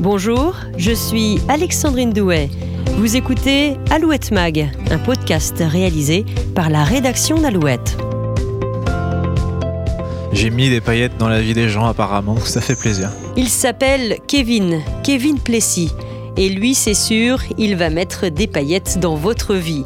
Bonjour, je suis Alexandrine Douet. Vous écoutez Alouette Mag, un podcast réalisé par la rédaction d'Alouette. J'ai mis des paillettes dans la vie des gens apparemment, ça fait plaisir. Il s'appelle Kevin, Kevin Plessis. Et lui, c'est sûr, il va mettre des paillettes dans votre vie.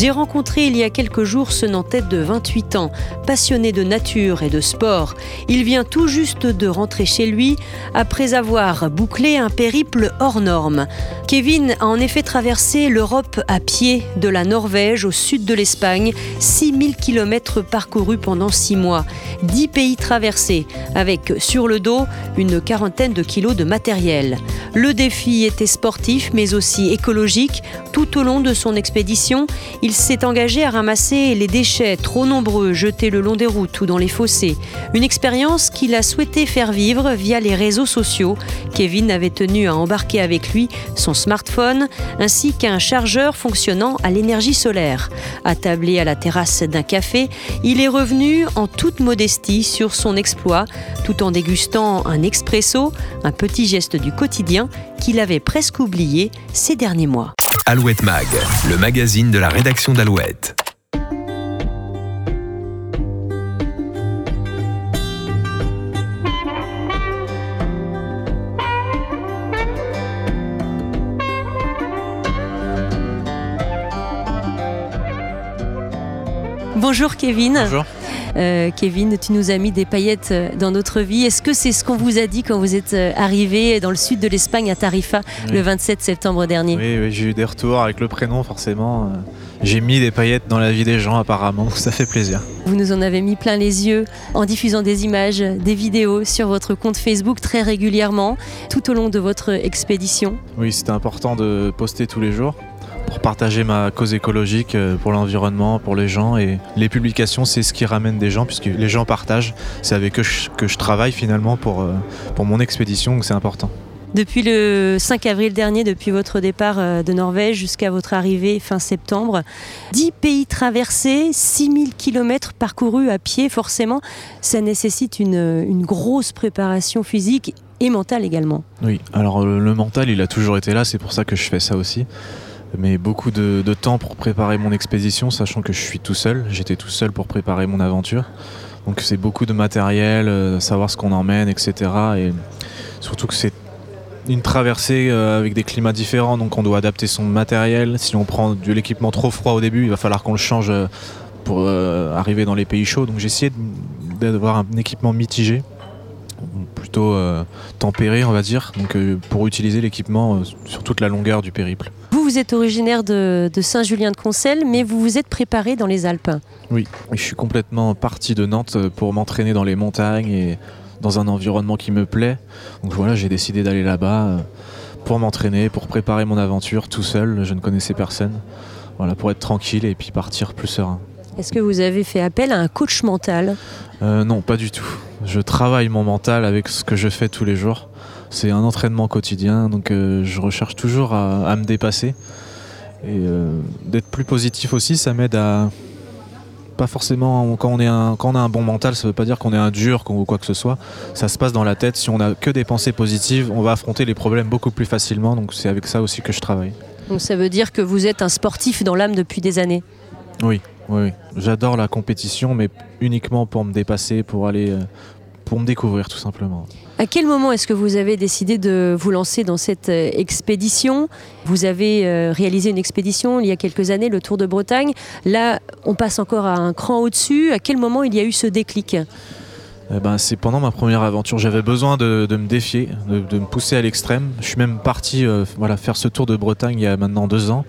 J'ai rencontré il y a quelques jours ce Nantais de 28 ans, passionné de nature et de sport. Il vient tout juste de rentrer chez lui après avoir bouclé un périple hors norme. Kevin a en effet traversé l'Europe à pied, de la Norvège au sud de l'Espagne, 6000 km parcourus pendant 6 mois, 10 pays traversés, avec sur le dos une quarantaine de kilos de matériel. Le défi était sportif mais aussi écologique. Tout au long de son expédition, il s'est engagé à ramasser les déchets trop nombreux jetés le long des routes ou dans les fossés. Une expérience qu'il a souhaité faire vivre via les réseaux sociaux. Kevin avait tenu à embarquer avec lui son smartphone ainsi qu'un chargeur fonctionnant à l'énergie solaire. Attablé à la terrasse d'un café, il est revenu en toute modestie sur son exploit tout en dégustant un expresso, un petit geste du quotidien qu'il avait presque oublié ces derniers mois. Alouette Mag, le magazine de la rédaction d'Alouette. Bonjour Kevin. Bonjour. Euh, Kevin, tu nous as mis des paillettes euh, dans notre vie. Est-ce que c'est ce qu'on vous a dit quand vous êtes euh, arrivé dans le sud de l'Espagne à Tarifa Oui. le 27 septembre dernier? Oui, oui, j'ai eu des retours avec le prénom forcément. J'ai mis des paillettes dans la vie des gens apparemment, ça fait plaisir. Vous nous en avez mis plein les yeux en diffusant des images, des vidéos sur votre compte Facebook très régulièrement tout au long de votre expédition. Oui, c'était important de poster tous les jours pour partager ma cause écologique euh, pour l'environnement, pour les gens. Et les publications, c'est ce qui ramène des gens puisque les gens partagent. C'est avec eux que je, travaille finalement pour, euh, pour mon expédition, donc c'est important. Depuis le 5 avril dernier, depuis votre départ euh, de Norvège jusqu'à votre arrivée fin septembre, 10 pays traversés, 6000 km parcourus à pied, forcément, ça nécessite une, une grosse préparation physique et mentale également. Oui, alors le mental, il a toujours été là, c'est pour ça que je fais ça aussi. Mais beaucoup de, temps pour préparer mon expédition, sachant que je suis tout seul. J'étais tout seul pour préparer mon aventure. Donc c'est beaucoup de matériel, euh, savoir ce qu'on emmène, etc. Et surtout que c'est une traversée euh, avec des climats différents, donc on doit adapter son matériel. Si on prend de l'équipement trop froid au début, il va falloir qu'on le change euh, pour arriver dans les pays chauds. Donc j'ai essayé d'avoir un équipement mitigé, plutôt tempéré, on va dire, donc pour utiliser l'équipement sur toute la longueur du périple. Vous, êtes originaire de, de Saint-Julien-de-Concelles, mais vous vous êtes préparé dans les Alpes. Oui, je suis complètement parti de Nantes euh, pour m'entraîner dans les montagnes et dans un environnement qui me plaît. Donc voilà, j'ai décidé d'aller là-bas euh, pour m'entraîner, pour préparer mon aventure tout seul. Je ne connaissais personne. Voilà, pour être tranquille et puis partir plus serein. Est-ce que vous avez fait appel à un coach mental? Euh, non, pas du tout. Je travaille mon mental avec ce que je fais tous les jours. C'est un entraînement quotidien, donc euh, je recherche toujours à, à me dépasser. Et euh, d'être plus positif aussi, ça m'aide à... Pas forcément, quand on, est un, quand on a un bon mental, ça veut pas dire qu'on est un dur ou quoi que ce soit. Ça se passe dans la tête. Si on a que des pensées positives, on va affronter les problèmes beaucoup plus facilement. Donc c'est avec ça aussi que je travaille. Donc ça veut dire que vous êtes un sportif dans l'âme depuis des années. Oui, oui, oui. J'adore la compétition, mais uniquement pour me dépasser, pour aller, euh, pour me découvrir tout simplement. À quel moment est-ce que vous avez décidé de vous lancer dans cette euh, expédition? Vous avez euh, réalisé une expédition il y a quelques années, le Tour de Bretagne. Là, on passe encore à un cran au-dessus. À quel moment il y a eu ce déclic? Eh ben, c'est pendant ma première aventure. J'avais besoin de, me défier, de, me pousser à l'extrême. Je suis même parti euh, faire ce tour de Bretagne il y a maintenant deux ans.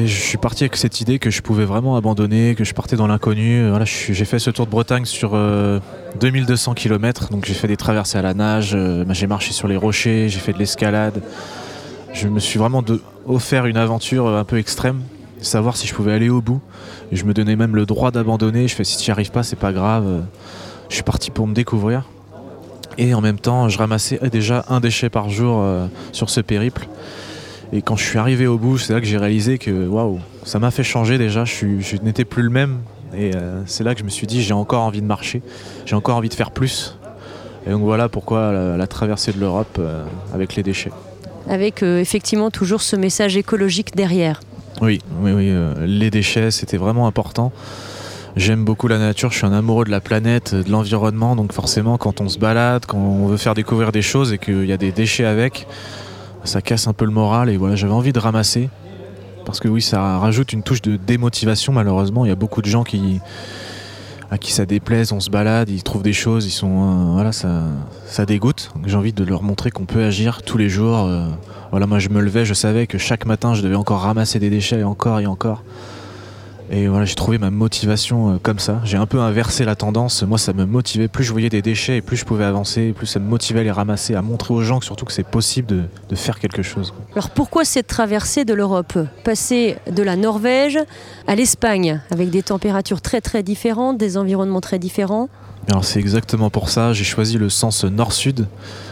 Et je suis parti avec cette idée que je pouvais vraiment abandonner, que je partais dans l'inconnu. Voilà, j'ai fait ce tour de Bretagne sur euh, 2200 km. Donc j'ai fait des traversées à la nage, euh, j'ai marché sur les rochers, j'ai fait de l'escalade. Je me suis vraiment offert une aventure euh, un peu extrême, savoir si je pouvais aller au bout. Je me donnais même le droit d'abandonner. Je fais si tu n'y arrives pas, c'est pas grave. Je suis parti pour me découvrir. Et en même temps, je ramassais déjà un déchet par jour euh, sur ce périple. Et quand je suis arrivé au bout, c'est là que j'ai réalisé que waouh, ça m'a fait changer déjà. Je, n'étais plus le même. Et euh, c'est là que je me suis dit, j'ai encore envie de marcher, j'ai encore envie de faire plus. Et donc voilà pourquoi la, la traversée de l'Europe euh, avec les déchets. Avec euh, effectivement toujours ce message écologique derrière. Oui, oui, oui. les déchets, c'était vraiment important. J'aime beaucoup la nature, je suis un amoureux de la planète, de l'environnement, donc forcément quand on se balade, quand on veut faire découvrir des choses et qu'il y a des déchets avec, ça casse un peu le moral et voilà, j'avais envie de ramasser. Parce que oui, ça rajoute une touche de démotivation malheureusement. Il y a beaucoup de gens qui, à qui ça déplaise, on se balade, ils trouvent des choses, ils sont, euh, ça, ça dégoûte. J'ai envie de leur montrer qu'on peut agir tous les jours. euh, voilà, moi je me levais, je savais que chaque matin je devais encore ramasser des déchets et encore et encore. Et voilà, j'ai trouvé ma motivation euh, comme ça. J'ai un peu inversé la tendance. Moi, ça me motivait. Plus je voyais des déchets et plus je pouvais avancer, plus ça me motivait à les ramasser, à montrer aux gens que surtout que c'est possible de, de faire quelque chose. Alors pourquoi cette traversée de l'Europe? Passer de la Norvège à l'Espagne, avec des températures très très différentes, des environnements très différents? Alors c'est exactement pour ça, j'ai choisi le sens nord-sud,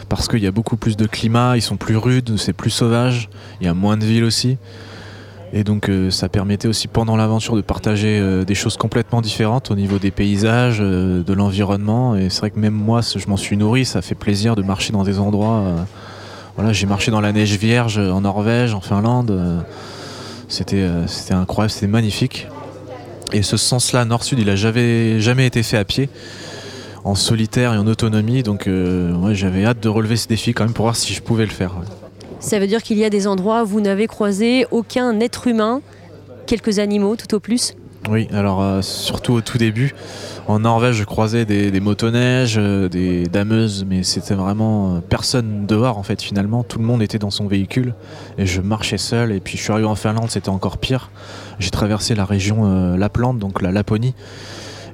parce qu'il y a beaucoup plus de climat, ils sont plus rudes, c'est plus sauvage, il y a moins de villes aussi. Et donc euh, ça permettait aussi pendant l'aventure de partager euh, des choses complètement différentes au niveau des paysages, euh, de l'environnement. Et c'est vrai que même moi, je m'en suis nourri, ça fait plaisir de marcher dans des endroits. voilà, j'ai marché dans la neige vierge en Norvège, en Finlande. c'était, incroyable, c'était magnifique. Et ce sens-là, nord-sud, il a jamais, jamais été fait à pied en solitaire et en autonomie. Donc j'avais hâte de relever ce défi quand même pour voir si je pouvais le faire. Ça veut dire qu'il y a des endroits où vous n'avez croisé aucun être humain, quelques animaux tout au plus. Oui, alors euh, surtout au tout début, en Norvège, je croisais des, motoneiges, euh, des dameuses, mais c'était vraiment euh, personne dehors en fait finalement. Tout le monde était dans son véhicule et je marchais seul. Et puis je suis arrivé en Finlande, c'était encore pire. J'ai traversé la région euh, Lapland, donc la Laponie.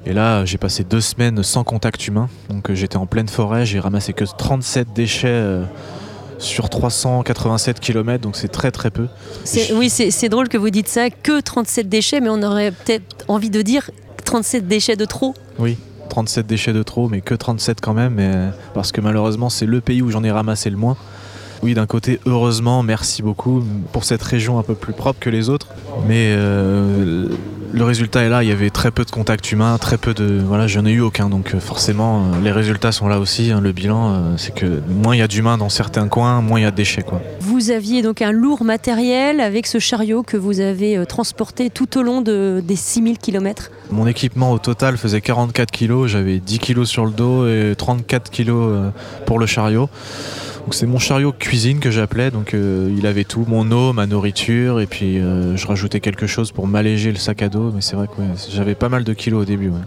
Et là, j'ai passé deux semaines sans contact humain. Donc j'étais en pleine forêt, j'ai ramassé que 37 déchets sur 387 km, donc c'est très très peu. C'est- Oui, c'est drôle que vous dites ça, que 37 déchets, mais on aurait peut-être envie de dire 37 déchets de trop. Oui, 37 déchets de trop, mais que 37 quand même, parce que malheureusement c'est le pays où j'en ai ramassé le moins. Oui, d'un côté, heureusement, merci beaucoup pour cette région un peu plus propre que les autres. Mais euh, le résultat est là, il y avait très peu de contacts humains, très peu de... Voilà, j'en ai eu aucun, donc euh, forcément, euh, les résultats sont là aussi. hein. le bilan, euh, c'est que moins il y a d'humains dans certains coins, moins il y a de déchets. Quoi. Vous aviez donc un lourd matériel avec ce chariot que vous avez transporté tout au long de, des 6000 km. Mon équipement au total faisait 44 kilos, j'avais 10 kilos sur le dos et 34 kilos euh, pour le chariot. Donc c'est mon chariot cuisine que j'appelais, donc euh, il avait tout, mon eau, ma nourriture, et puis euh, je rajoutais quelque chose pour m'alléger le sac à dos, mais c'est vrai que ouais, j'avais pas mal de kilos au début. ouais.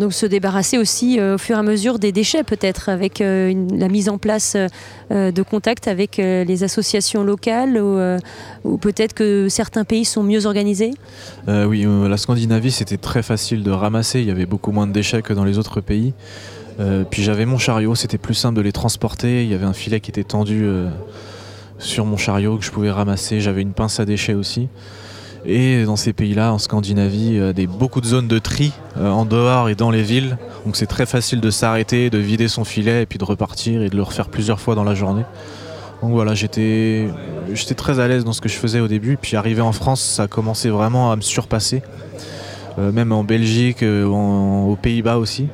Donc se débarrasser aussi euh, au fur et à mesure des déchets peut-être avec euh, une- la mise en place euh, de contacts avec les associations locales ou, ou peut-être que certains pays sont mieux organisés? Oui, la Scandinavie c'était très facile de ramasser, il y avait beaucoup moins de déchets que dans les autres pays. Euh, puis j'avais mon chariot, c'était plus simple de les transporter, il y avait un filet qui était tendu euh, sur mon chariot que je pouvais ramasser, j'avais une pince à déchets aussi. Et dans ces pays-là, en Scandinavie, euh, des, beaucoup de zones de tri euh, en dehors et dans les villes. Donc c'est très facile de s'arrêter, de vider son filet et puis de repartir et de le refaire plusieurs fois dans la journée. Donc voilà, j'étais très à l'aise dans ce que je faisais au début. Puis arrivé en France, ça a commencé vraiment à me surpasser. Même en Belgique, aux Pays-Bas aussi.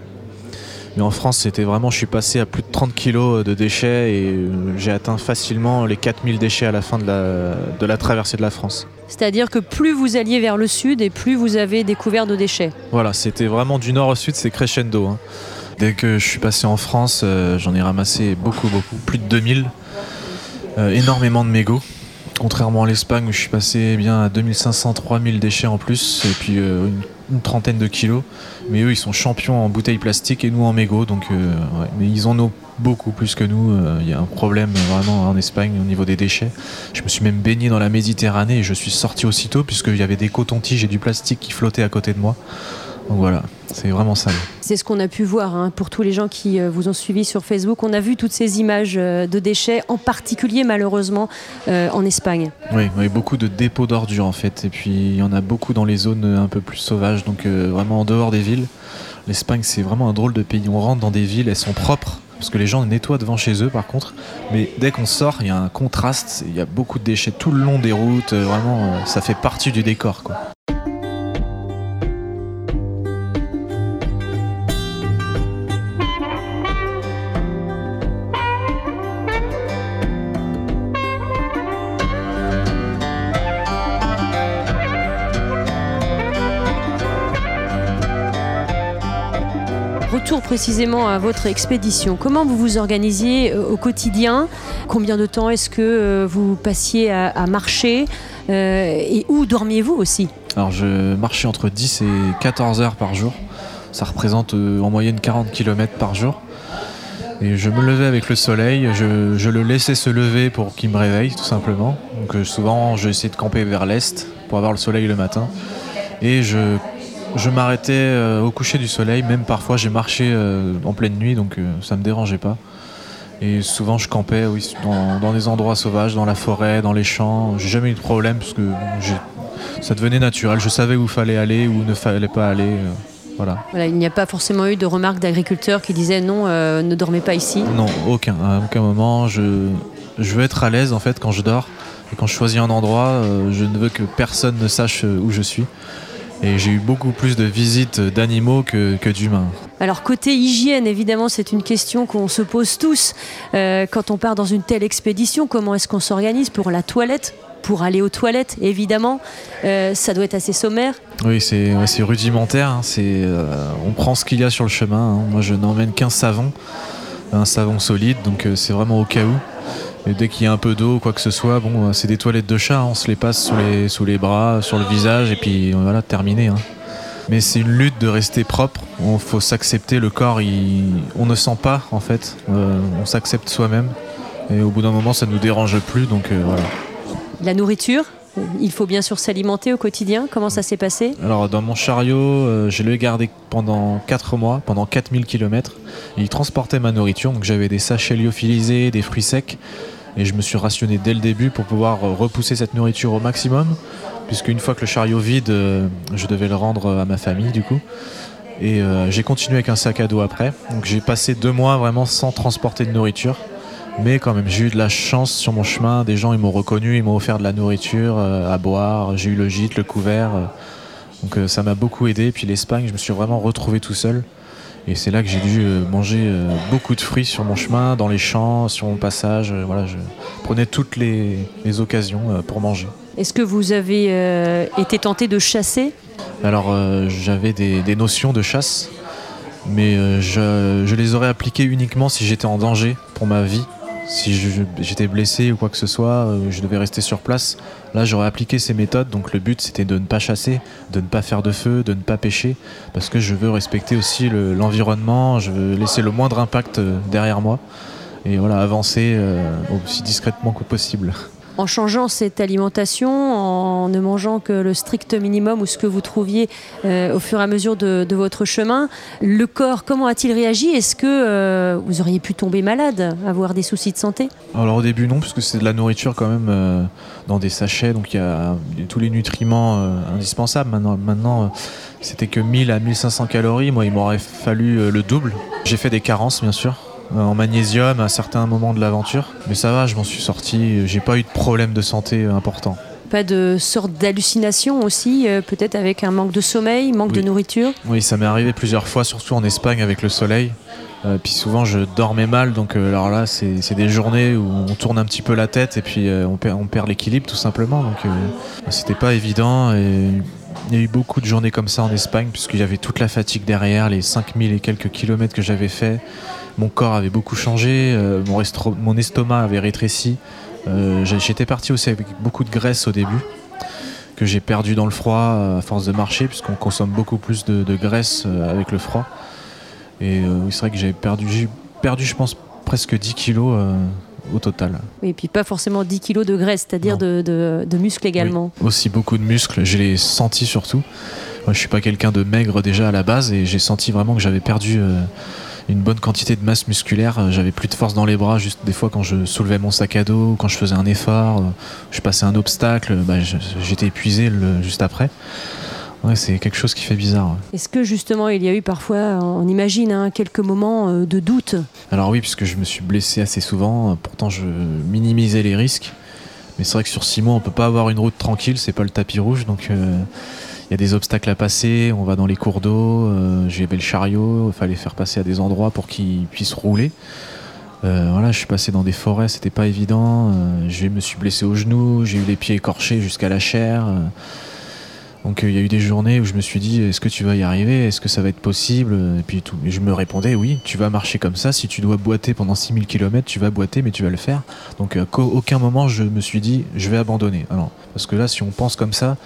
Mais en France, c'était vraiment, je suis passé à plus de 30 kilos de déchets et euh, j'ai atteint facilement les 4000 déchets à la fin de la, de la traversée de la France. C'est-à-dire que plus vous alliez vers le sud et plus vous avez découvert de déchets. Voilà, c'était vraiment du nord au sud, c'est crescendo. hein. Dès que je suis passé en France, euh, j'en ai ramassé beaucoup, beaucoup, plus de 2000. Euh, énormément de mégots. Contrairement à l'Espagne où je suis passé eh bien à 2500, 3000 déchets en plus et puis euh, une, une trentaine de kilos. Mais eux, ils sont champions en bouteilles plastiques et nous en mégots. Donc, euh. Mais ils en ont beaucoup plus que nous. Euh, Il y a un problème vraiment en Espagne au niveau des déchets. Je me suis même baigné dans la Méditerranée et je suis sorti aussitôt puisqu'il y avait des cotons-tiges et du plastique qui flottaient à côté de moi. Donc voilà, c'est vraiment sale. C'est ce qu'on a pu voir hein, pour tous les gens qui euh, vous ont suivi sur Facebook. On a vu toutes ces images euh, de déchets, en particulier malheureusement euh, en Espagne. Oui, oui, beaucoup de dépôts d'ordures en fait. Et puis il y en a beaucoup dans les zones un peu plus sauvages, donc euh, vraiment en dehors des villes. L'Espagne, c'est vraiment un drôle de pays. On rentre dans des villes, elles sont propres. Parce que les gens nettoient devant chez eux par contre. Mais dès qu'on sort, il y a un contraste. Il y a beaucoup de déchets tout le long des routes. Vraiment, ça fait partie du décor. Quoi. Retour précisément à votre expédition. Comment vous vous organisiez euh, au quotidien? Combien de temps est-ce que euh, vous passiez à, marcher Euh, Et où dormiez-vous aussi? Alors je marchais entre 10 et 14 heures par jour. Ça représente en moyenne 40 km par jour. Et je me levais avec le soleil, je, le laissais se lever pour qu'il me réveille tout simplement. Donc souvent je essayais de camper vers l'est pour avoir le soleil le matin. Et je, je m'arrêtais euh, au coucher du soleil, même parfois j'ai marché euh, en pleine nuit donc euh, ça me dérangeait pas. Et souvent je campais oui, dans, dans des endroits sauvages, dans la forêt, dans les champs. J'ai jamais eu de problème parce que ça devenait naturel. Je savais où fallait aller, où ne fallait pas aller. euh, voilà. Voilà, Il n'y a pas forcément eu de remarques d'agriculteurs qui disaient non, euh, ne dormez pas ici. Non, aucun. À aucun moment. Je, je veux être à l'aise en fait quand je dors. Et quand je choisis un endroit, euh, je ne veux que personne ne sache où je suis. Et j'ai eu beaucoup plus de visites d'animaux que, que d'humains. Alors côté hygiène, évidemment, c'est une question qu'on se pose tous Euh, quand on part dans une telle expédition. Comment est-ce qu'on s'organise pour la toilette pour aller aux toilettes, évidemment, Euh, ça doit être assez sommaire. Oui, c'est ouais, rudimentaire. hein. C'est, euh, on prend ce qu'il y a sur le chemin. hein. Moi, je n'emmène qu'un savon, un savon solide, donc euh, c'est vraiment au cas où. Et dès qu'il y a un peu d'eau quoi que ce soit, bon, euh, c'est des toilettes de chat. hein. On se les passe sous les, bras, sur le visage, et puis euh, voilà, terminé. hein. Mais c'est une lutte de rester propre. Il faut s'accepter. Le corps, on ne sent pas en fait. Euh, on s'accepte soi-même. Et au bout d'un moment, ça ne nous dérange plus. Donc voilà. La nourriture, il faut bien sûr s'alimenter au quotidien. Comment ça s'est passé? Alors dans mon chariot, euh, je l'ai gardé pendant 4 mois, pendant 4000 km. Il transportait ma nourriture, donc j'avais des sachets lyophilisés, des fruits secs. Et je me suis rationné dès le début pour pouvoir euh, repousser cette nourriture au maximum. Puisque une fois que le chariot vide, euh, je devais le rendre à ma famille du coup. Et j'ai continué avec un sac à dos après. Donc j'ai passé deux mois vraiment sans transporter de nourriture. Mais quand même, j'ai eu de la chance sur mon chemin. Des gens, ils m'ont reconnu, ils m'ont offert de la nourriture euh, à boire. J'ai eu le gîte, le couvert. euh, donc euh, ça m'a beaucoup aidé. Puis l'Espagne, je me suis vraiment retrouvé tout seul. Et c'est là que j'ai dû manger beaucoup de fruits sur mon chemin, dans les champs, sur mon passage. Voilà, je prenais toutes les, les occasions pour manger. Est-ce que vous avez euh, été tenté de chasser? Alors euh, j'avais des, des notions de chasse, mais euh, je, je les aurais appliquées uniquement si j'étais en danger pour ma vie. Si j'étais blessé ou quoi que ce soit, euh, je devais rester sur place. Là, j'aurais appliqué ces méthodes. Donc, le but, c'était de ne pas chasser, de ne pas faire de feu, de ne pas pêcher, parce que je veux respecter aussi le- l'environnement. je veux laisser le moindre impact euh, derrière moi et voilà, avancer euh, aussi discrètement que possible. En changeant cette alimentation, en ne mangeant que le strict minimum ou ce que vous trouviez euh, au fur et à mesure de, votre chemin, le corps, comment a-t-il réagi? Est-ce que euh, vous auriez pu tomber malade, avoir des soucis de santé? Alors au début non, puisque c'est de la nourriture quand même euh, dans des sachets, donc il y a tous les nutriments indispensables. Maintenant, maintenant c'était que 1000 à 1500 calories. Moi, il m'aurait fallu le double. J'ai fait des carences, bien sûr, en magnésium à certains moments de l'aventure, mais ça va, je m'en suis sorti. J'ai pas eu de problème de santé important. Pas de sorte d'hallucination aussi, euh, peut-être avec un manque de sommeil, manque de nourriture? Oui, ça m'est arrivé plusieurs fois, surtout en Espagne avec le soleil. Euh, puis souvent je dormais mal, donc euh, alors là c'est des journées où on tourne un petit peu la tête et puis on perd, on perd l'équilibre tout simplement. Donc c'était pas évident et il y a eu beaucoup de journées comme ça en Espagne puisqu'il y avait toute la fatigue derrière, les 5000 et quelques kilomètres que j'avais fait. Mon corps avait beaucoup changé, mon estomac avait rétréci. Euh, J'étais parti aussi avec beaucoup de graisse au début que j'ai perdu dans le froid euh, à force de marcher puisqu'on consomme beaucoup plus de, de graisse euh, avec le froid. Et euh, oui, c'est vrai que j'ai perdu, j'ai perdu, je pense, presque 10 kilos euh, au total. Et puis pas forcément 10 kilos de graisse, c'est-à-dire de, de, de muscles également. Aussi beaucoup de muscles, je l'ai senti surtout. Moi, je suis pas quelqu'un de maigre déjà à la base et j'ai senti vraiment que j'avais perdu euh, une bonne quantité de masse musculaire. Euh, J'avais plus de force dans les bras, juste des fois quand je soulevais mon sac à dos, quand je faisais un effort, euh, je passais un obstacle, bah, j'étais épuisé le- juste après. Ouais, c'est quelque chose qui fait bizarre. ouais. Est-ce que justement il y a eu parfois, on imagine, hein, quelques moments euh, de doute? Alors oui, puisque je me suis blessé assez souvent, pourtant je minimisais les risques. Mais c'est vrai que sur six mois, on peut pas avoir une route tranquille, c'est pas le tapis rouge, donc euh, y a des obstacles à passer, on va dans les cours d'eau, euh, j'avais le chariot, il fallait faire passer à des endroits pour qu'il puisse rouler. Euh, voilà, je suis passé dans des forêts, c'était pas évident. euh, je me suis blessé au genou, j'ai eu les pieds écorchés jusqu'à la chair. euh. Donc il y a eu des journées où je me suis dit est-ce que tu vas y arriver? Est-ce que ça va être possible? Et puis tout. Je me répondais oui, tu vas marcher comme ça. Si tu dois boiter pendant 6000 km, tu vas boiter, mais tu vas le faire. Donc à aucun moment je me suis dit je vais abandonner. Alors, parce que là, si on pense comme ça,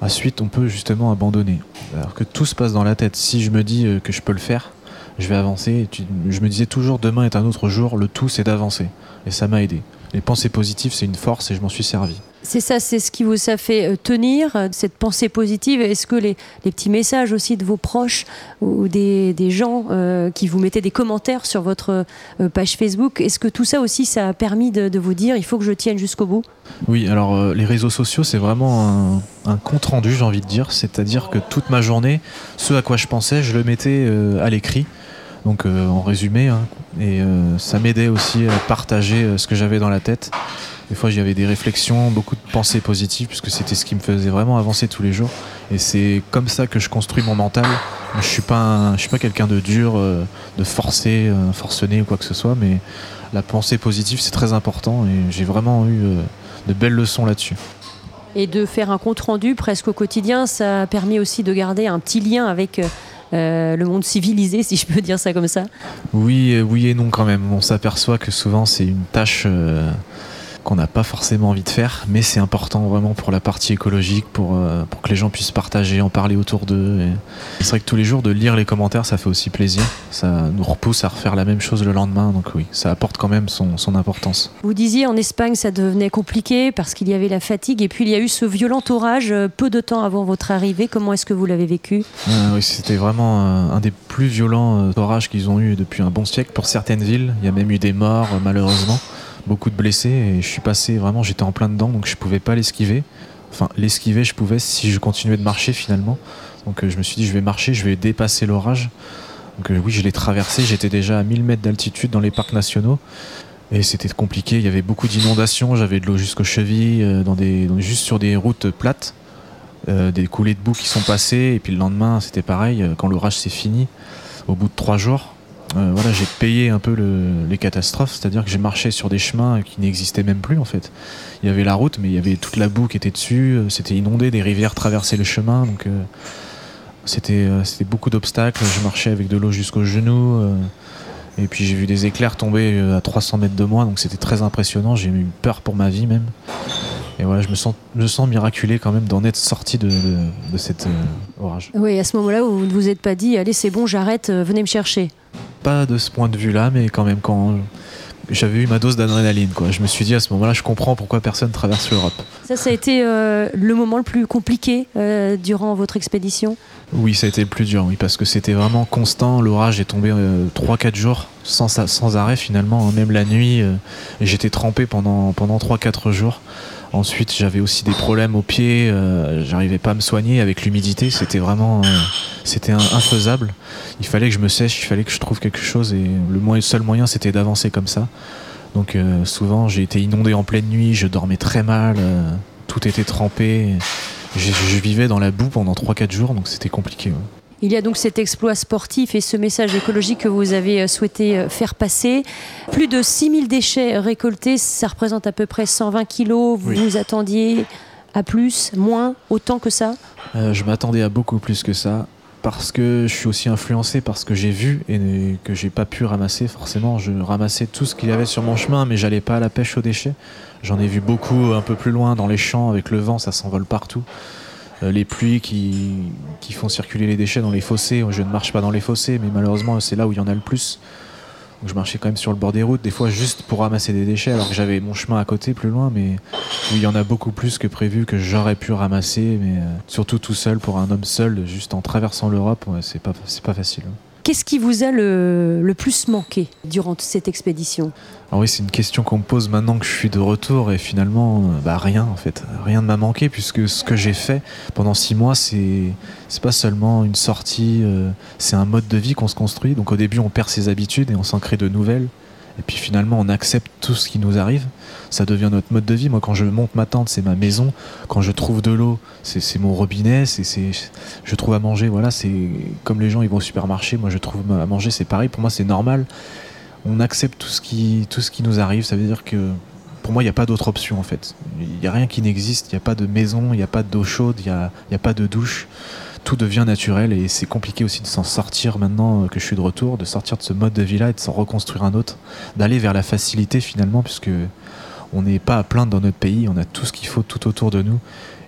ensuite on peut justement abandonner. Alors que tout se passe dans la tête. Si je me dis euh, que je peux le faire, je vais avancer. je me disais toujours demain est un autre jour. Le tout c'est d'avancer. Et ça m'a aidé. Les pensées positives, c'est une force et je m'en suis servi. C'est ça, c'est ce qui vous a fait euh, tenir, euh, cette pensée positive. Est-ce que les, petits messages aussi de vos proches ou des, gens euh, qui vous mettaient des commentaires sur votre page Facebook, est-ce que tout ça aussi, ça a permis de, vous dire il faut que je tienne jusqu'au bout? Oui, alors les réseaux sociaux, c'est vraiment un, compte-rendu, j'ai envie de dire. C'est-à-dire que toute ma journée, ce à quoi je pensais, je le mettais à l'écrit. Donc en résumé, hein. et ça m'aidait aussi à partager ce que j'avais dans la tête. Des fois, j'y avais des réflexions, beaucoup de pensées positives, puisque c'était ce qui me faisait vraiment avancer tous les jours. Et c'est comme ça que je construis mon mental. Je suis pas, je suis pas quelqu'un de dur, euh, de forcé, euh, forcené ou quoi que ce soit, mais la pensée positive, c'est très important. Et j'ai vraiment eu euh, de belles leçons là-dessus. Et de faire un compte rendu presque au quotidien, ça a permis aussi de garder un petit lien avec. Le monde civilisé, si je peux dire ça comme ça Oui, oui et non quand même. On s'aperçoit que souvent c'est une tâche qu'on n'a pas forcément envie de faire, mais c'est important vraiment pour la partie écologique, pour, euh, pour que les gens puissent partager, en parler autour d'eux. C'est vrai que tous les jours, de lire les commentaires, ça fait aussi plaisir. Ça nous repousse à refaire la même chose le lendemain, donc oui, ça apporte quand même son, son importance. Vous disiez en Espagne, ça devenait compliqué parce qu'il y avait la fatigue, et puis il y a eu ce violent orage euh, peu de temps avant votre arrivée. Comment est-ce que vous l'avez vécu? Euh, Oui, c'était vraiment un des plus violents orages qu'ils ont eu depuis un bon siècle pour certaines villes. Il y a même eu des morts, malheureusement beaucoup de blessés et je suis passé vraiment, j'étais en plein dedans donc je pouvais pas l'esquiver. Enfin, l'esquiver, je pouvais si je continuais de marcher finalement. Donc euh, je me suis dit, je vais marcher, je vais dépasser l'orage. Donc euh, oui, je l'ai traversé, j'étais déjà à 1000 mètres d'altitude dans les parcs nationaux. Et c'était compliqué, il y avait beaucoup d'inondations, j'avais de l'eau jusqu'aux chevilles, euh, juste sur des routes plates, des coulées de boue qui sont passées, et puis le lendemain c'était pareil, quand l'orage s'est fini, au bout de trois jours, euh, voilà, j'ai payé un peu les catastrophes, c'est-à-dire que j'ai marché sur des chemins qui n'existaient même plus en fait. Il y avait la route, mais il y avait toute la boue qui était dessus, euh, c'était inondé, des rivières traversaient le chemin, donc euh, c'était beaucoup d'obstacles. Je marchais avec de l'eau jusqu'aux genoux, et puis j'ai vu des éclairs tomber à 300 mètres de moi, donc c'était très impressionnant. J'ai eu peur pour ma vie même. Et voilà, je me sens, je miraculé quand même d'en être sorti de, de, cet orage. Oui, à ce moment-là, vous ne vous êtes pas dit, allez, c'est bon, j'arrête, venez me chercher pas de ce point de vue-là, mais quand même, quand j'avais eu ma dose d'adrénaline, quoi. Je me suis dit à ce moment-là, je comprends pourquoi personne traverse l'Europe. Ça, ça a été euh, le moment le plus compliqué euh, durant votre expédition? Oui, ça a été le plus dur, oui, parce que c'était vraiment constant. L'orage est tombé 3-4 euh, jours sans, sans arrêt finalement, hein, même la nuit. et j'étais trempé pendant, pendant 3-4 jours. Ensuite, j'avais aussi des problèmes aux pieds. Euh, j'arrivais pas à me soigner avec l'humidité. C'était vraiment, euh, c'était infaisable. Il fallait que je me sèche, il fallait que je trouve quelque chose. Et le seul moyen, c'était d'avancer comme ça. Donc euh, souvent, j'ai été inondé en pleine nuit. Je dormais très mal. tout était trempé. Je, vivais dans la boue pendant 3-4 jours, donc c'était compliqué. Il y a donc cet exploit sportif et ce message écologique que vous avez euh, souhaité euh, faire passer. Plus de 6000 déchets récoltés, ça représente à peu près 120 kilos. Vous vous attendiez à plus, moins, autant que ça? Euh, Je m'attendais à beaucoup plus que ça parce que je suis aussi influencé par ce que j'ai vu et que j'ai pas pu ramasser forcément. Je ramassais tout ce qu'il y avait sur mon chemin, mais j'allais pas à la pêche aux déchets. J'en ai vu beaucoup un peu plus loin dans les champs avec le vent, ça s'envole partout. Euh, les pluies qui, qui, font circuler les déchets dans les fossés. Je ne marche pas dans les fossés, mais malheureusement, c'est là où il y en a le plus. Donc je marchais quand même sur le bord des routes, des fois juste pour ramasser des déchets, alors que j'avais mon chemin à côté plus loin, mais il y en a beaucoup plus que prévu que j'aurais pu ramasser, mais euh, surtout tout seul pour un homme seul, juste en traversant l'Europe, c'est pas, pas facile. Qu'est-ce qui vous a le, plus manqué durant cette expédition? Alors oui, c'est une question qu'on me pose maintenant que je suis de retour et finalement, euh, bah rien en fait, rien ne m'a manqué puisque ce que j'ai fait pendant six mois, c'est c'est pas seulement une sortie, euh, c'est un mode de vie qu'on se construit. Donc au début, on perd ses habitudes et on s'en crée de nouvelles. Et puis finalement, on accepte tout ce qui nous arrive. Ça devient notre mode de vie. Moi, quand je monte ma tente, c'est ma maison. Quand je trouve de l'eau, c'est mon robinet. C'est je trouve à manger. Voilà, c'est comme les gens ils vont au supermarché. Moi, je trouve à manger. C'est pareil. Pour moi, c'est normal. On accepte tout ce qui tout ce qui nous arrive. Ça veut dire que pour moi, il n'y a pas d'autre option en fait. Il n'y a rien qui n'existe, il n'y a pas de maison, il n'y a pas d'eau chaude, il n'y a, a pas de douche. Tout devient naturel et c'est compliqué aussi de s'en sortir maintenant que je suis de retour, de sortir de ce mode de vie-là et de s'en reconstruire un autre, d'aller vers la facilité finalement, puisque on n'est pas à plaindre dans notre pays, on a tout ce qu'il faut tout autour de nous.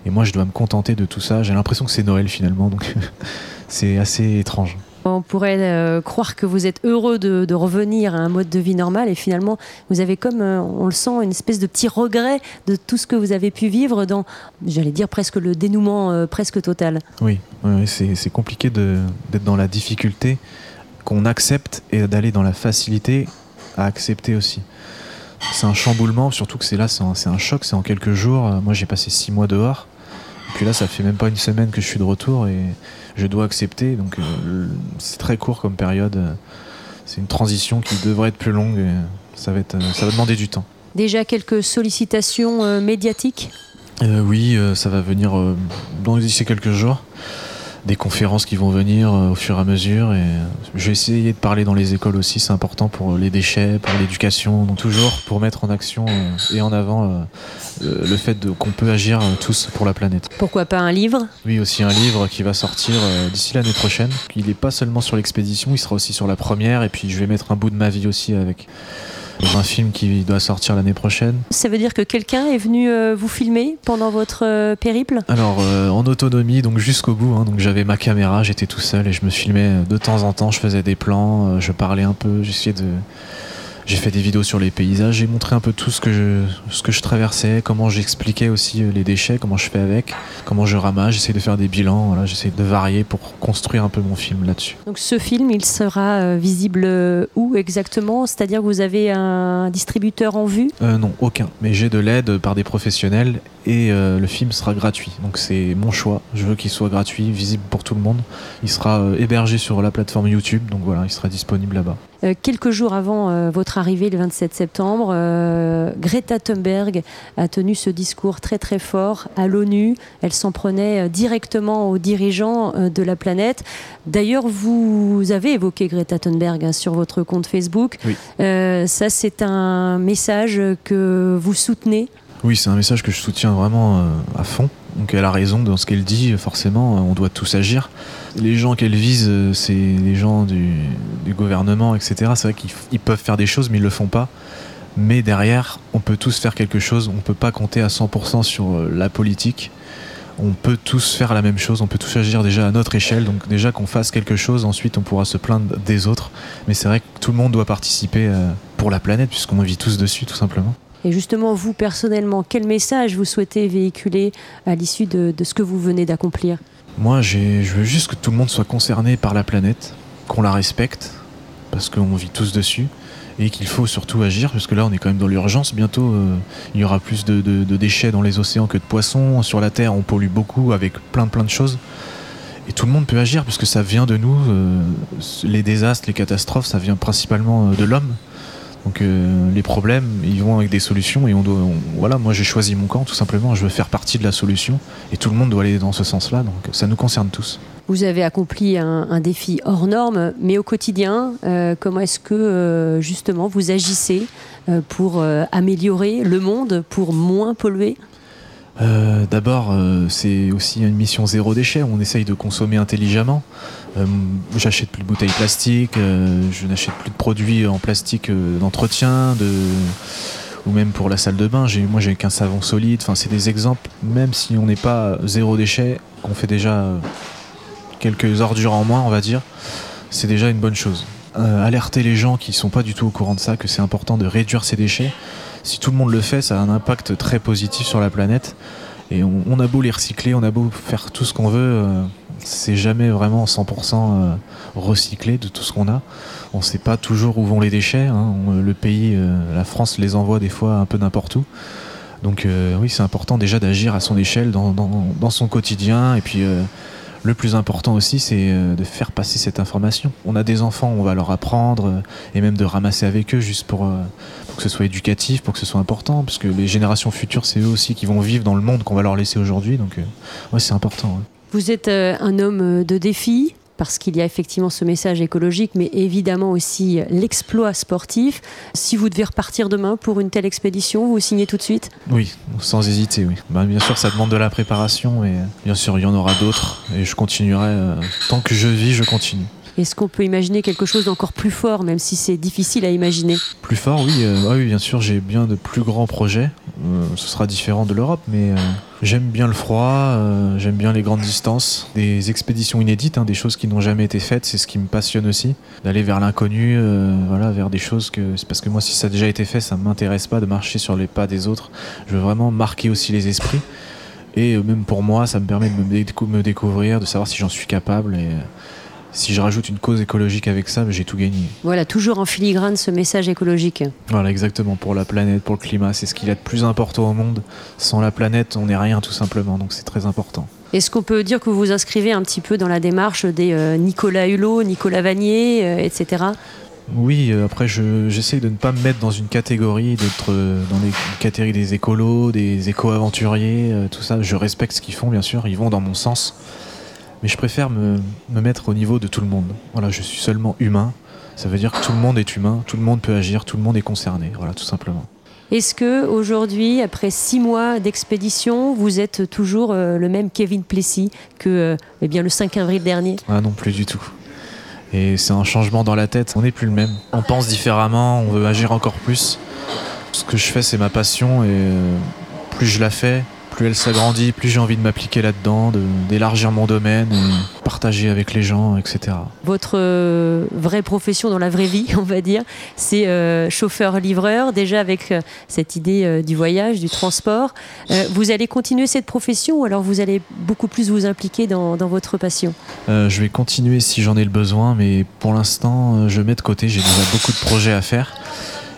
Et moi, je dois me contenter de tout ça. J'ai l'impression que c'est Noël finalement, donc c'est assez étrange. On pourrait euh, croire que vous êtes heureux de, revenir à un mode de vie normal et finalement vous avez comme, euh, on le sent, une espèce de petit regret de tout ce que vous avez pu vivre dans, j'allais dire, presque le dénouement euh, presque total. Oui, c'est compliqué d'être dans la difficulté qu'on accepte et d'aller dans la facilité à accepter aussi. C'est un chamboulement, surtout que c'est là, c'est un, choc, c'est en quelques jours. Moi j'ai passé six mois dehors. Et puis là, ça fait même pas une semaine que je suis de retour et je dois accepter. Donc euh, c'est très court comme période. C'est une transition qui devrait être plus longue. Et ça va, être, ça va demander du temps. Déjà quelques sollicitations euh, médiatiques? Euh, Oui, euh, ça va venir euh, dans d'ici quelques jours. Des conférences qui vont venir au fur et à mesure. Et je vais essayer de parler dans les écoles aussi. C'est important pour les déchets, pour l'éducation. Donc toujours pour mettre en action et en avant le fait qu'on peut agir tous pour la planète. Pourquoi pas un livre? Oui, aussi un livre qui va sortir d'ici l'année prochaine. Il n'est pas seulement sur l'expédition, il sera aussi sur la première. Et puis je vais mettre un bout de ma vie aussi avec un film qui doit sortir l'année prochaine. Ça veut dire que quelqu'un est venu euh, vous filmer pendant votre euh, périple? Alors euh, en autonomie, donc jusqu'au bout. Hein, donc j'avais ma caméra, j'étais tout seul et je me filmais de temps en temps. Je faisais des plans, je parlais un peu, j'essayais de j'ai fait des vidéos sur les paysages, j'ai montré un peu tout ce que je, ce que je traversais, comment j'expliquais aussi les déchets, comment je fais avec, comment je ramasse, j'essaie de faire des bilans, voilà, j'essaie de varier pour construire un peu mon film là-dessus. Donc ce film, il sera visible où exactement? C'est-à-dire que vous avez un distributeur en vue? Euh, Non, aucun, mais j'ai de l'aide par des professionnels et euh, le film sera gratuit. Donc c'est mon choix, je veux qu'il soit gratuit, visible pour tout le monde. Il sera euh, hébergé sur la plateforme YouTube, donc voilà, il sera disponible là-bas. Euh, quelques jours avant votre arrivée le 27 septembre, Greta Thunberg a tenu ce discours très très fort à l'ONU. Elle s'en prenait directement aux dirigeants de la planète. D'ailleurs, vous avez évoqué Greta Thunberg hein, sur votre compte Facebook. Oui. ça, c'est un message que vous soutenez oui, c'est un message que je soutiens vraiment à fond. Donc elle a raison dans ce qu'elle dit, forcément, on doit tous agir. Les gens qu'elle vise, c'est les gens du, gouvernement, etc. C'est vrai qu'ils peuvent faire des choses, mais ils le font pas. Mais derrière, on peut tous faire quelque chose. On ne peut pas compter à 100% sur la politique. On peut tous faire la même chose. On peut tous agir déjà à notre échelle. Donc déjà qu'on fasse quelque chose, ensuite on pourra se plaindre des autres. Mais c'est vrai que tout le monde doit participer pour la planète, puisqu'on vit tous dessus, tout simplement. Et justement, vous personnellement, quel message vous souhaitez véhiculer à l'issue de, ce que vous venez d'accomplir? Moi, je veux juste que tout le monde soit concerné par la planète, qu'on la respecte, parce qu'on vit tous dessus, et qu'il faut surtout agir, parce que là, on est quand même dans l'urgence. Bientôt, euh, il y aura plus de, déchets dans les océans que de poissons. Sur la Terre, on pollue beaucoup avec plein plein de choses. Et tout le monde peut agir, puisque ça vient de nous. Euh, les désastres, les catastrophes, ça vient principalement de l'homme. Donc euh, les problèmes, ils vont avec des solutions et on doit. Voilà, moi j'ai choisi mon camp tout simplement. Je veux faire partie de la solution et tout le monde doit aller dans ce sens-là. Donc ça nous concerne tous. Vous avez accompli un, défi hors norme, mais au quotidien, euh, comment est-ce que euh, justement vous agissez pour améliorer le monde, pour moins polluer? Euh, D'abord, euh, c'est aussi une mission zéro déchet. On essaye de consommer intelligemment. Euh, J'achète plus de bouteilles plastiques, je n'achète plus de produits en plastique d'entretien, de ou même pour la salle de bain. Moi, j'ai qu'un savon solide. Enfin, c'est des exemples. Même si on n'est pas zéro déchet, qu'on fait déjà quelques ordures en moins, on va dire, c'est déjà une bonne chose. alerter les gens qui sont pas du tout au courant de ça, que c'est important de réduire ces déchets si tout le monde le fait, ça a un impact très positif sur la planète. Et on, a beau les recycler, on a beau faire tout ce qu'on veut, euh, c'est jamais vraiment 100% euh, recyclé de tout ce qu'on a. On sait pas toujours où vont les déchets. Hein. On, le pays, euh, la France les envoie des fois un peu n'importe où. Donc euh, oui, c'est important déjà d'agir à son échelle dans, son quotidien. Et puis le plus important aussi, c'est de faire passer cette information. On a des enfants, on va leur apprendre et même de ramasser avec eux juste pour, pour que ce soit éducatif, pour que ce soit important, parce que les générations futures, c'est eux aussi qui vont vivre dans le monde qu'on va leur laisser aujourd'hui. Donc, euh, ouais, c'est important. Vous êtes euh, un homme de défi, parce qu'il y a effectivement ce message écologique, mais évidemment aussi l'exploit sportif. Si vous devez repartir demain pour une telle expédition, vous signez tout de suite? Oui, sans hésiter, oui. Ben, bien sûr, ça demande de la préparation, et bien sûr, il y en aura d'autres, et je continuerai. euh, tant que je vis, je continue. Est-ce qu'on peut imaginer quelque chose d'encore plus fort, même si c'est difficile à imaginer Plus fort, oui, euh, ah oui, bien sûr, j'ai bien de plus grands projets. Euh, ce sera différent de l'Europe, mais euh, j'aime bien le froid, j'aime bien les grandes distances, des expéditions inédites, hein, des choses qui n'ont jamais été faites, c'est ce qui me passionne aussi, d'aller vers l'inconnu, voilà, vers des choses que c'est parce que moi, si ça a déjà été fait, ça m'intéresse pas de marcher sur les pas des autres. Je veux vraiment marquer aussi les esprits. Et même pour moi, ça me permet de me, décou- me découvrir, de savoir si j'en suis capable. Si je rajoute une cause écologique avec ça, j'ai tout gagné. Voilà, toujours en filigrane ce message écologique. Voilà, exactement, pour la planète, pour le climat, c'est ce qu'il y a de plus important au monde. Sans la planète, on n'est rien tout simplement, donc c'est très important. Est-ce qu'on peut dire que vous vous inscrivez un petit peu dans la démarche des euh, Nicolas Hulot, Nicolas Vanier, euh, etc. Oui, euh, après, je- j'essaye de ne pas me mettre dans une catégorie, d'être dans les catégories des écolos, des éco-aventuriers, tout ça. Je respecte ce qu'ils font, bien sûr, ils vont dans mon sens. Mais je préfère me, me mettre au niveau de tout le monde. Voilà, je suis seulement humain. Ça veut dire que tout le monde est humain, tout le monde peut agir, tout le monde est concerné. Voilà, tout simplement. Est-ce que aujourd'hui, après six mois d'expédition, vous êtes toujours euh, le même Kevin Plessis que euh, eh bien, le 5 avril dernier? Ah non, plus du tout. Et c'est un changement dans la tête, on n'est plus le même. On pense différemment, on veut agir encore plus. Ce que je fais, c'est ma passion et euh, plus je la fais, plus elle s'agrandit, plus j'ai envie de m'appliquer là-dedans, de- d'élargir mon domaine, et partager avec les gens, etc. Votre euh, vraie profession dans la vraie vie, on va dire, c'est euh, chauffeur-livreur, déjà avec euh, cette idée du voyage, du transport. Vous allez continuer cette profession ou alors vous allez beaucoup plus vous impliquer dans, dans votre passion? Je vais continuer si j'en ai le besoin, mais pour l'instant, je mets de côté. J'ai déjà beaucoup de projets à faire.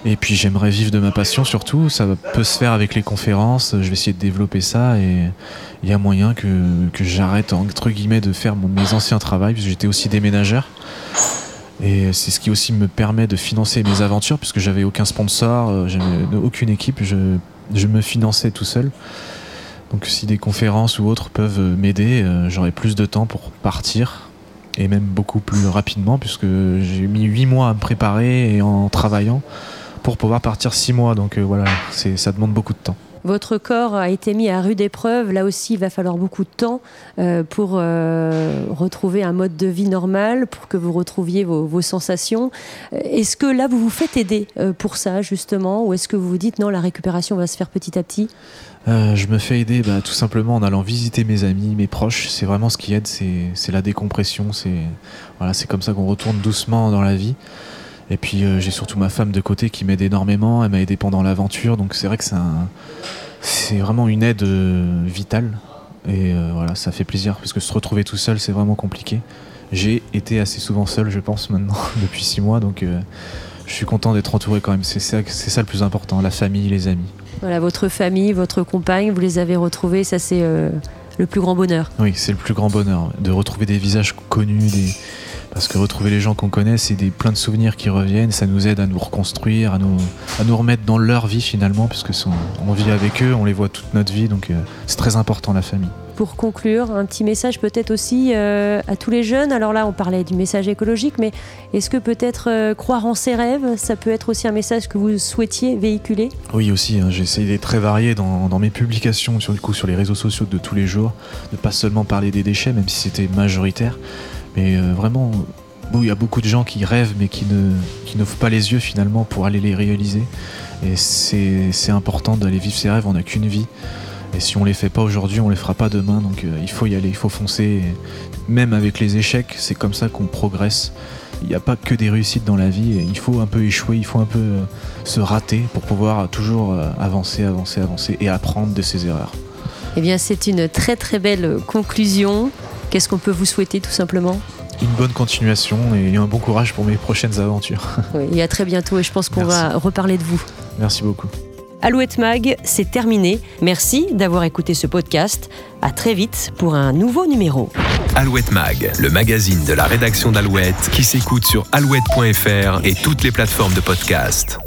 Et puis j'aimerais vivre de ma passion surtout. Ça peut se faire avec les conférences. Je vais essayer de développer ça. Et il y a moyen que, que j'arrête, entre guillemets, de faire mes anciens travaux, puisque j'étais aussi déménageur. Et c'est ce qui aussi me permet de financer mes aventures, puisque j'avais aucun sponsor, euh, aucune équipe. Je, je me finançais tout seul. Donc si des conférences ou autres peuvent m'aider, euh, j'aurai plus de temps pour partir et même beaucoup plus rapidement puisque j'ai mis 8 mois à me préparer et en travaillant pour pouvoir partir 6 mois. Donc euh, voilà, c'est, ça demande beaucoup de temps. Votre corps a été mis à rude épreuve. Là aussi, il va falloir beaucoup de temps euh, pour euh, retrouver un mode de vie normal, pour que vous retrouviez vos, vos sensations. Est-ce que là, vous vous faites aider euh, pour ça, justement Ou est-ce que vous vous dites non, la récupération va se faire petit à petit? Je me fais aider bah, tout simplement en allant visiter mes amis, mes proches. C'est vraiment ce qui aide, c'est, c'est la décompression. C'est, voilà, c'est comme ça qu'on retourne doucement dans la vie. Et puis euh, j'ai surtout ma femme de côté qui m'aide énormément. Elle m'a aidé pendant l'aventure. Donc c'est vrai que c'est, un- c'est vraiment une aide euh, vitale. Et euh, voilà, ça fait plaisir parce que se retrouver tout seul, c'est vraiment compliqué. J'ai été assez souvent seul, je pense, maintenant, depuis six mois. Donc je suis content d'être entouré quand même. C'est ça, c'est ça le plus important, la famille, les amis. Voilà, votre famille, votre compagne, vous les avez retrouvés, ça c'est le plus grand bonheur. Oui, c'est le plus grand bonheur de retrouver des visages connus, des... parce que retrouver les gens qu'on connaît, c'est des plein de souvenirs qui reviennent, ça nous aide à nous reconstruire, à nous, à nous remettre dans leur vie finalement, parce que son- on vit avec eux, on les voit toute notre vie, donc euh, c'est très important la famille. Pour conclure, un petit message peut-être aussi euh, à tous les jeunes. Alors là, on parlait du message écologique, mais est-ce que peut-être euh, croire en ses rêves, ça peut être aussi un message que vous souhaitiez véhiculer? Oui aussi, hein, j'ai essayé d'être très varié dans, dans mes publications sur, du coup, sur les réseaux sociaux de tous les jours, de pas seulement parler des déchets, même si c'était majoritaire, mais euh, vraiment, il y a beaucoup de gens qui rêvent mais qui ne qui n'ouvrent pas les yeux finalement pour aller les réaliser. Et c'est important d'aller vivre ses rêves, on n'a qu'une vie. Et si on les fait pas aujourd'hui, on les fera pas demain. Donc euh, il faut y aller, il faut foncer. Même avec les échecs, c'est comme ça qu'on progresse. Il n'y a pas que des réussites dans la vie. Il faut un peu échouer, il faut un peu euh, se rater pour pouvoir toujours avancer, avancer, avancer et apprendre de ses erreurs. Eh bien, c'est une très très belle conclusion. Qu'est-ce qu'on peut vous souhaiter tout simplement Une bonne continuation et un bon courage pour mes prochaines aventures. Oui, Et à très bientôt et je pense qu'on va reparler de vous. Merci beaucoup. Alouette Mag, c'est terminé. Merci d'avoir écouté ce podcast. À très vite pour un nouveau numéro. Alouette Mag, le magazine de la rédaction d'Alouette qui s'écoute sur alouette.fr et toutes les plateformes de podcast.